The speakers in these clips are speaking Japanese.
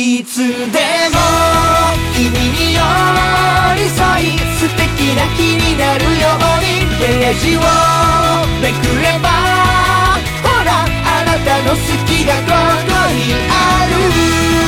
いつでも君に寄り添い素敵な気になるようにページをめくればほらあなたの好きがここにある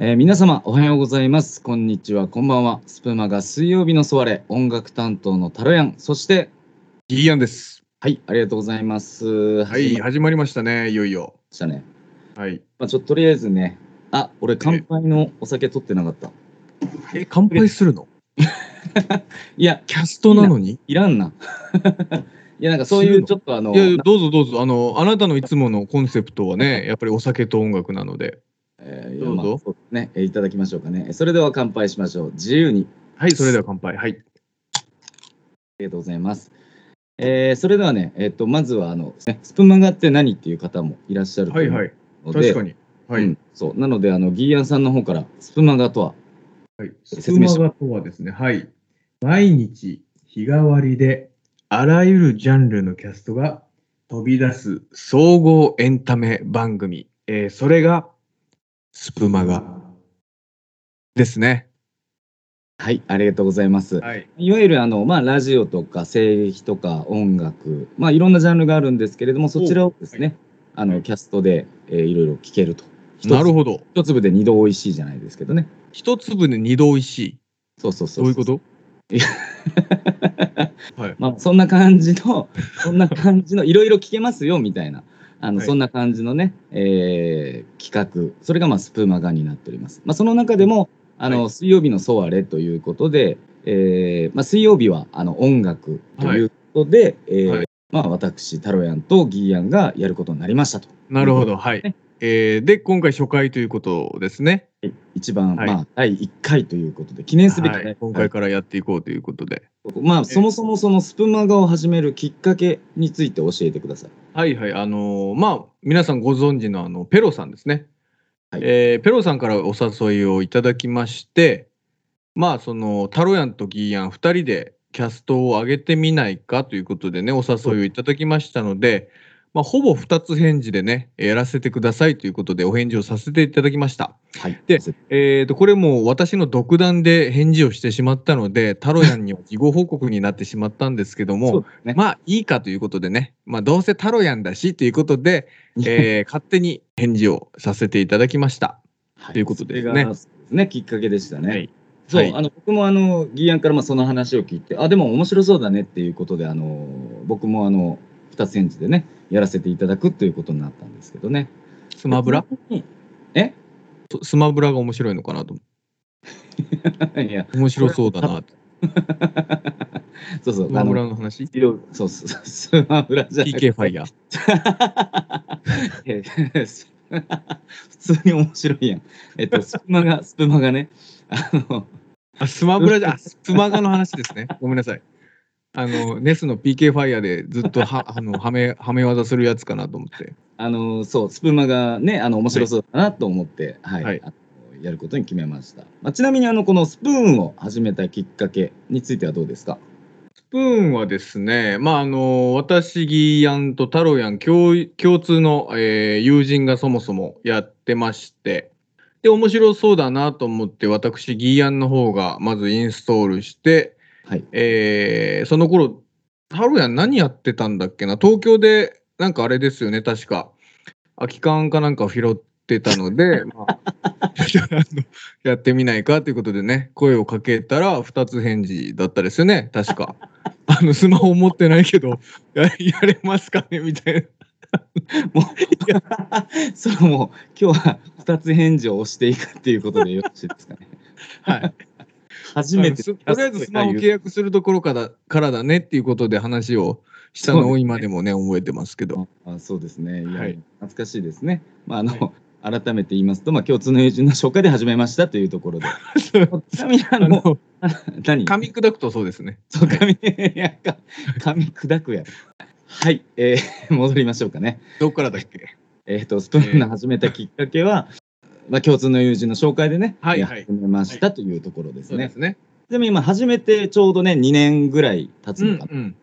えー皆様おはようございます。こんにちは、こんばんは。スプマが水曜日のソワレ、音楽担当のタロヤン、そして、ギーヤンです。はい、ありがとうございます。はい、始まり始ましたね、いよいよ。ましたね。はい。まあ、ちょっととりあえずね、あ、俺乾杯のお酒取ってなかった。え、乾杯するの？いや、キャストなのに？いらんな。い や、なんかそういうちょっとあの、いや、どうぞどうぞ。あの、あなたのいつものコンセプトはね、やっぱりお酒と音楽なので。えーどうぞまあね、えーいただきましょうかね。それでは乾杯しましょう。自由に。はい、それでは乾杯。はい。ありがとうございます。えーそれではね、えっ、と、まずはあの、ね、スプマガって何っていう方もいらっしゃると思うはいはい。ので、確かに。はい。うんそう。なので、あの、ギーヤンさんの方から、スプマガとは、はい、説明しスプマガとはですね、はい。毎日日替わりであらゆるジャンルのキャストが飛び出す総合エンタメ番組。えーそれがスプマガですね。はい、ありがとうございます。はい。いわゆるあの、まあ、ラジオとか声劇とか音楽、まあ、いろんなジャンルがあるんですけれども、そちらをですね、あの、キャストで、えーいろいろ聞けると。なるほど。一粒で二度美味しいじゃないですけどね。一粒で二度美味しい。そうそうそう。どういうこと？はい。まあ、そんな感じの、そんな感じの、いろいろ聞けますよ、みたいな。あの、はいそんな感じのね、えー企画、それがまあスプーマガになっております。まあ、その中でも、あの、はい水曜日のソワレということで、えーまあ、水曜日はあの音楽ということで、えーはいまあ、私、タロヤンとギーヤンがやることになりましたと。なるほど。はいね。えーで、今回初回ということですね。一番、はいまあ、第1回ということで、記念すべき、はい今回からやっていこうということで。まあ、そもそもそのスプマガを始めるきっかけについて教えてください。はいはい。あのーまあ、皆さんご存知のあの、ペロさんですね。はいえーペロさんからお誘いをいただきまして、まあ、その、タロヤンとギーヤン2人でキャストを上げてみないかということでね、お誘いをいただきましたので、まあ、ほぼ2つ返事でね、やらせてくださいということでお返事をさせていただきました。はい。でえー、とこれもう私の独断で返事をしてしまったので、タロヤンには事後報告になってしまったんですけども、ね。まあいいかということでね、まあ、どうせタロヤンだしということで、えー勝手に返事をさせていただきました。はということですねね、きっかけでしたね。はいそう、はいあの僕もあのギーヤンからまあその話を聞いて、あでも面白そうだねっていうことで、あの僕もあの二つ返事でね、やらせていただくということになったんですけどね。スマブラ？え？ススマブラが面白いのかなと。いや、面白そうだなって。そうそう、スマブラあのの話そうそうそう、スマブラじゃなくて ?PK ファイヤー。え普通に面白いやん。えっと、スプマが、スプマがね、あの、あ、スマブラじゃ、あスプマガの話ですね。ごめんなさい。あの、ネスの PK ファイヤーでずっとは あのはめ、はめ技するやつかなと思って。あのそう、スプマがね、あの面白そうだなと思って、はい、はいあのやることに決めました。まあ、ちなみにあのこのスプーンを始めたきっかけについてはどうですか？スプーンはですね、まあ、あの、私、ギーヤンとタロヤン共、共通の、えー友人がそもそもやってまして、で、面白そうだなと思って、私、ギーヤンの方がまずインストールして、はい。えーその頃、タロヤン何やってたんだっけな、東京で、なんかあれですよね、確か、空き缶かなんかを拾ってたので、まあ、やってみないかということでね、声をかけたら2つ返事だったですよね、確か。あの、スマホ持ってないけど、ややれますかね？みたいな。もう、それもう今日は2つ返事を押していくっていうことでよろしいですかね。はい。初めて。とりあえずスマホ契約するところからからだねっていうことで話をしたのを今でもね、覚えてますけど。あそうですね。はい懐かしいですね。まあ、あの、改めて言いますと、まあ、共通の友人の紹介で始めましたというところで。ちなみに、ああの、の、何？噛み砕くとそうですね。そう、噛み、いや、か噛み砕くやろ。はい、えー 戻りましょうかね。どっからだっけ？えっ、と、スプーンの始めたきっかけは、まあ、共通の友人の紹介でね、はいはいえー始めましたというところですね。そうですね。でも今始めてちょうどね、2年ぐらい経つのかな。うん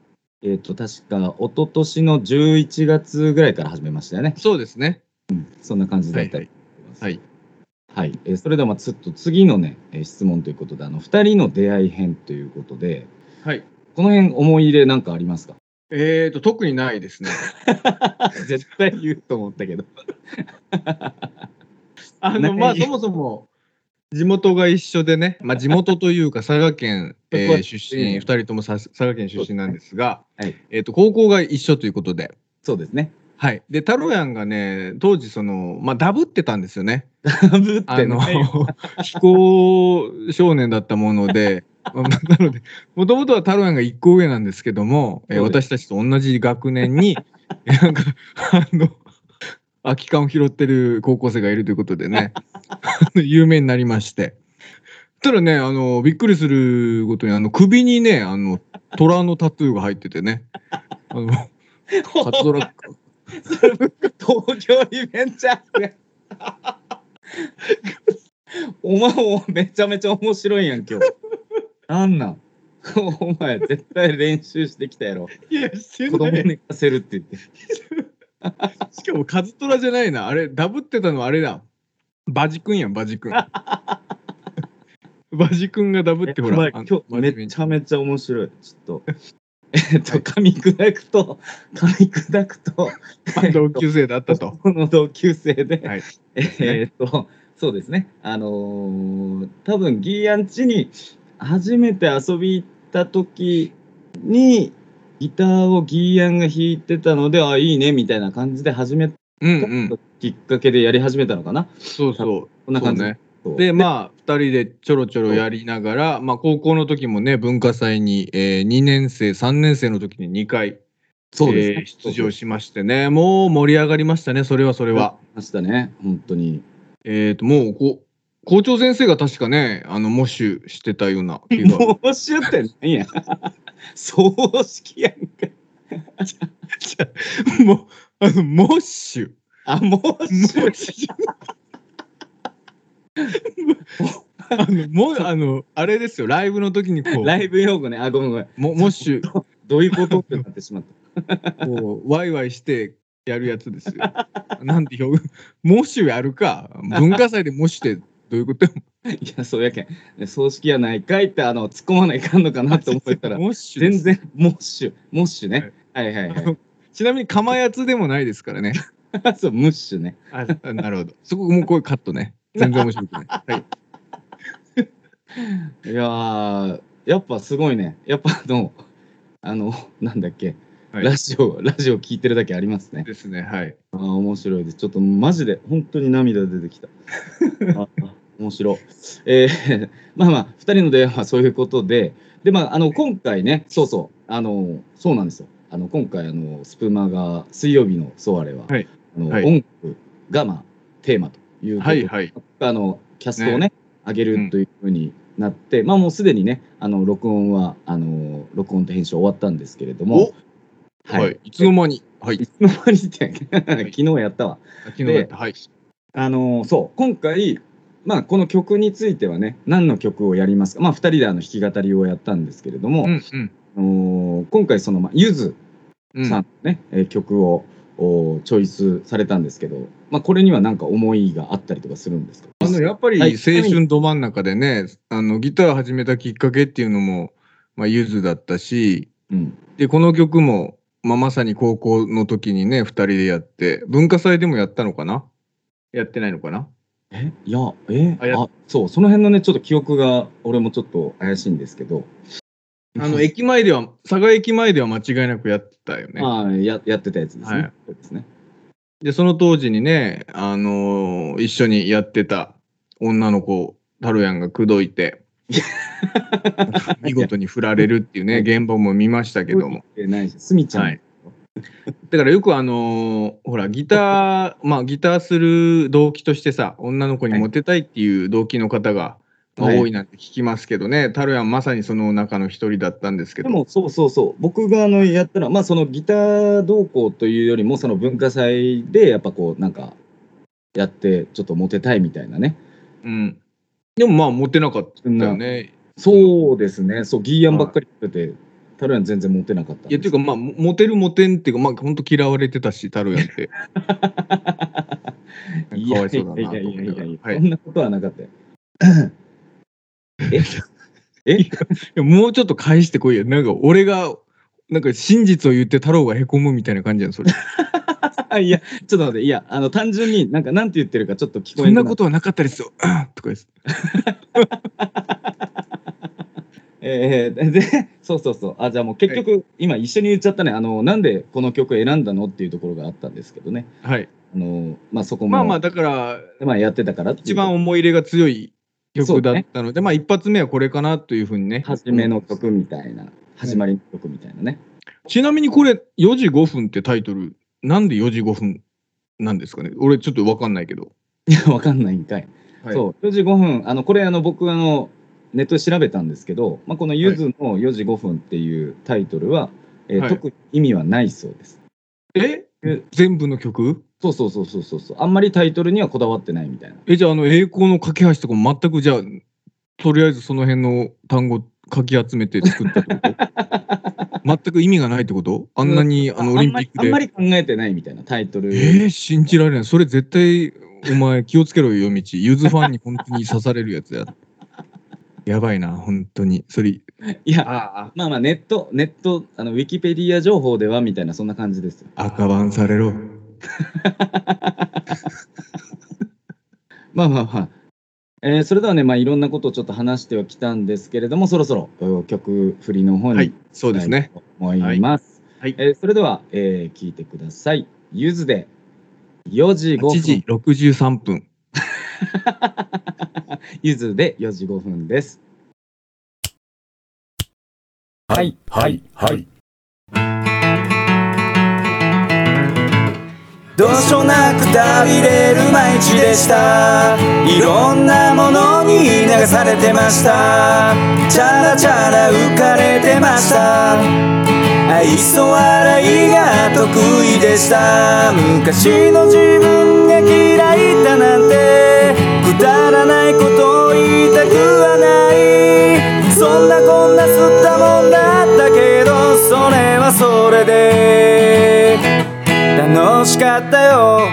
えっ、と、確か、一昨年の11月ぐらいから始めましたよね。そうですね。そんな感じだったり。はい。はい。えーそれでは、まあ、ちょっと次のね、えー質問ということで、あの、二人の出会い編ということで、はい。この辺思い入れなんかありますか？えーと、特にないですね。絶対言うと思ったけど。あの、まあ、そもそも、地元が一緒でね、まあ、地元というか佐賀県、えー出身、二人ともさ佐賀県出身なんですが、はい。えーと、高校が一緒ということで、そうですね。はい。で、タロヤンがね、当時、その、まあ、ダブってたんですよね。ダブってあの 非行少年だったもので、まあなので、もともとはタロヤンが一個上なんですけども、えー私たちと同じ学年に、えーなんか、あの、空き缶を拾ってる高校生がいるということでね、有名になりまして。ただね、あの、びっくりすることに、あの、首にね、あの、虎のタトゥーが入っててね、あの、カツドラ東京リベンジャーズや お前もめちゃめちゃ面白いやん今日。なんなん？お前絶対練習してきたやろ。いや、して子供ない。寝かせるって言って しかもカズトラじゃないな。あれ、ダブってたのあれだ。バジ君やん、バジ君。バジ君がダブってほら。今日めちゃめちゃ面白いちょっと えっと噛み砕くと噛み砕くとあ同級生だったと。この同級生で、はいえーっと、そうですね、あのー多分ギーヤンチに初めて遊び行った時に、ギターをギーヤンが弾いてたので、あ、いいねみたいな感じで始めた。きっかけでやり始めたのかな、そうそう。こんな感じ。ね。で、まあ、二人でちょろちょろやりながら、まあ、高校の時もね、文化祭に、えー、2年生、3年生の時に2回、そうですねえー出場しましてね、もう盛り上がりましたね、それはそれは。ましたね、本当に。えっ、と、もうこう、校長先生が確かね、あの、モッシュしてたような気が。もうしゅってなんや。葬式やんか。もう、あの、モッシュ。あ、もうモしゅッシュ。あの、もう、あの、あれですよ、ライブの時にこう、ライブ用語ね。あ、ごめんごめん。モモッシュ、どういうことってなってしまった。こう、ワイワイしてやるやつですよ。なんて表現、モッシュやるか。文化祭でモッシュってどういうこと？いや、そうやけん。葬式やないかいって、あの、突っ込まないかんのかなと思ったら、全然、モッシュ、モッシュね。はいはいはちなみに、かまやつでもないですからね。い。そう、ムッシュね。あなるほど。そこもうこういうカットね。全然面白くない。はい。いやー、やっぱすごいね。やっぱあの、あの、なんだっけ、はいラジオ、ラジオ聞いてるだけありますね。ですね。はい。あー面白いです。ちょっとマジで、本当に涙出てきた。あ面白い。えー まあまあ、2人の出会いはそういうことで、で、まあ、あの、今回ね、そうそう、あの、そうなんですよ。あの、今回、あの、スプマが、水曜日のソワレは、はいあの、はい音楽が、まあ、テーマということで、はいはい。あの、キャストをね、上げるというふうになって、まあ、もうすでにね、あの、録音は、あの、録音と編集終わったんですけれども、はい。いつの間に。はいい。つの間にって、昨日やったわ。昨日やった。はい。あのそう今回、まあ、この曲についてはね何の曲をやりますか、まあ、2人であの弾き語りをやったんですけれども、うんうん。あのー今回その、まあ、ゆずうんさんのね、えー曲をおチョイスされたんですけど、まあ、これには何か思いがあったりとかするんですか。あのやっぱりはい。青春ど真ん中でね、あのギター始めたきっかけっていうのも、まあ、ゆずだったしうん、でこの曲も、まあ、まさに高校の時にね2人でやって文化祭でもやったのかな？やってないのかな？え？いやえ？あやあそうその辺のねちょっと記憶が俺もちょっと怪しいんですけど。あの駅前では佐賀駅前では間違いなくやってたよね。あーややってたやつですね、はい。そうですね。でその当時にね、あのー一緒にやってた女の子タロヤンが口説いて 見事に振られるっていうね現場も見ましたけども。えないしすみちゃん、はい だからよくあのーほらギターまあギターする動機としてさ女の子にモテたいっていう動機の方が、まあはい多いなんて聞きますけどね、タロヤンまさにその中の一人だったんですけど。でもそうそうそう。僕があのやったらまあそのギター同行というよりもその文化祭でやっぱこうなんかやってちょっとモテたいみたいなね。うん、でもまあモテなかったよね。そうですね。そう、ギーヤンばっかり食ってて、タロヤン全然モテなかったんいや、っていうか、まあ、モテるモテんっていうか、まあ、本当嫌われてたし、タロヤンって。いやいかわいそうだなやいやいやいやそんなことはなかったよ。え？え？いやもうちょっと返してこいよ。なんか、俺が、なんか真実を言って太郎がへこむみたいな感じやん、それ。あいや、ちょっと待って、いや、あの、単純になんか、なんて言ってるかちょっと聞こえそんなこととはなかったですよ。とかです。えー、で、そうそうそう。あ、じゃあもう結局、今一緒に言っちゃったね。あの、なんでこの曲選んだのっていうところがあったんですけどね。はい。あの、まあそこも、まあまあ、だから、まあやってたから一番思い入れが強い曲だったので、まあ一発目はこれかなというふうにね。初めの曲みたいな、始まりの曲みたいなね。ちなみにこれ、4時5分ってタイトル、なんで4時5分なんですかね？俺ちょっとわかんないけど。いや、わかんないんかい。はいそう、4時5分、あの、これ、あの、僕、あの、ネットで調べたんですけど、まあ、このゆずの4時5分っていうタイトルは、えーはい特に意味はないそうです。え？え？全部の曲？そうそうそうそうそうそう。あんまりタイトルにはこだわってないみたいな。え、じゃあ、あの、栄光の架け橋とかも全くじゃあ、とりあえずその辺の単語かき集めて作ったってこと？全く意味がないってこと？あんなに、あの、オリンピックで？あんまりあんまり考えてないみたいなタイトル。えー、信じられない。それ絶対、お前気をつけろよ、夜道。ゆずファンに本当に刺されるやつや。やばいな、本当に。それ、いや、あまあまあネット、ネット、あの、ウィキペディア情報ではみたいな、そんな感じですよ。赤番されろ。まあまあまあ。えーそれではね、まあ、いろんなことをちょっと話してはきたんですけれども、そろそろお曲振りの方に、はい、そうですね。と思います。はいはいえーそれでは、えー聞いてください。ゆずで4時5 8分時。63分。ゆずで4時5分です。はい、はい、はい。どうしようなくたびれる毎日でしたいろんなものに流されてましたチャラチャラ浮かれてました愛想笑いが得意でした昔の自分が嫌いだなんてことを言いたくはないそんなこんな吸ったもんだったけどそれはそれで楽しかったよ。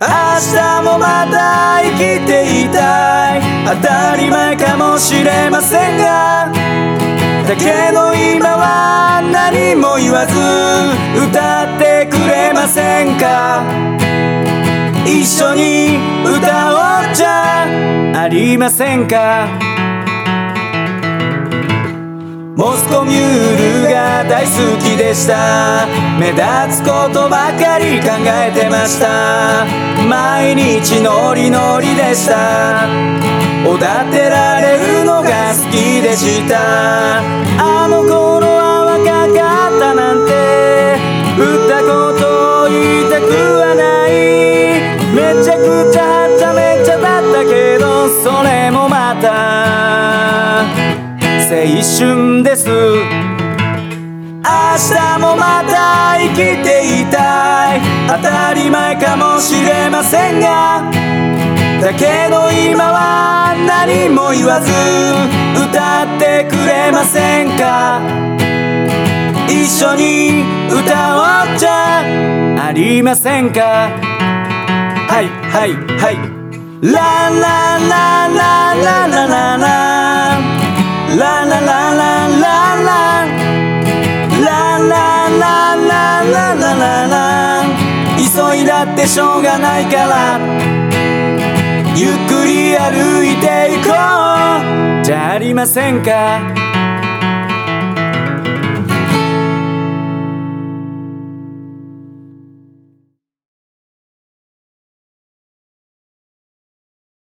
明日もまた生きていたい。当たり前かもしれませんが。だけど今は何も言わず歌ってくれませんか？一緒に歌おうじゃありませんか？モスコミュールが大好きでした。目立つことばかり考えてました。毎日ノリノリでした。おだてられるのが好きでした。あの頃は若かったなんて。振ったことを言いたくはめちゃくちゃはちゃめちゃだったけどそれもまた青春です。明日もまた生きていたい。当たり前かもしれませんがだけど今は何も言わず歌ってくれませんか。一緒に歌おうじゃありませんか。はいはいはい。ララララララララ。ララララララ。ララララララララ。急いだってしょうがないから。ゆっくり歩いていこう。じゃありませんか？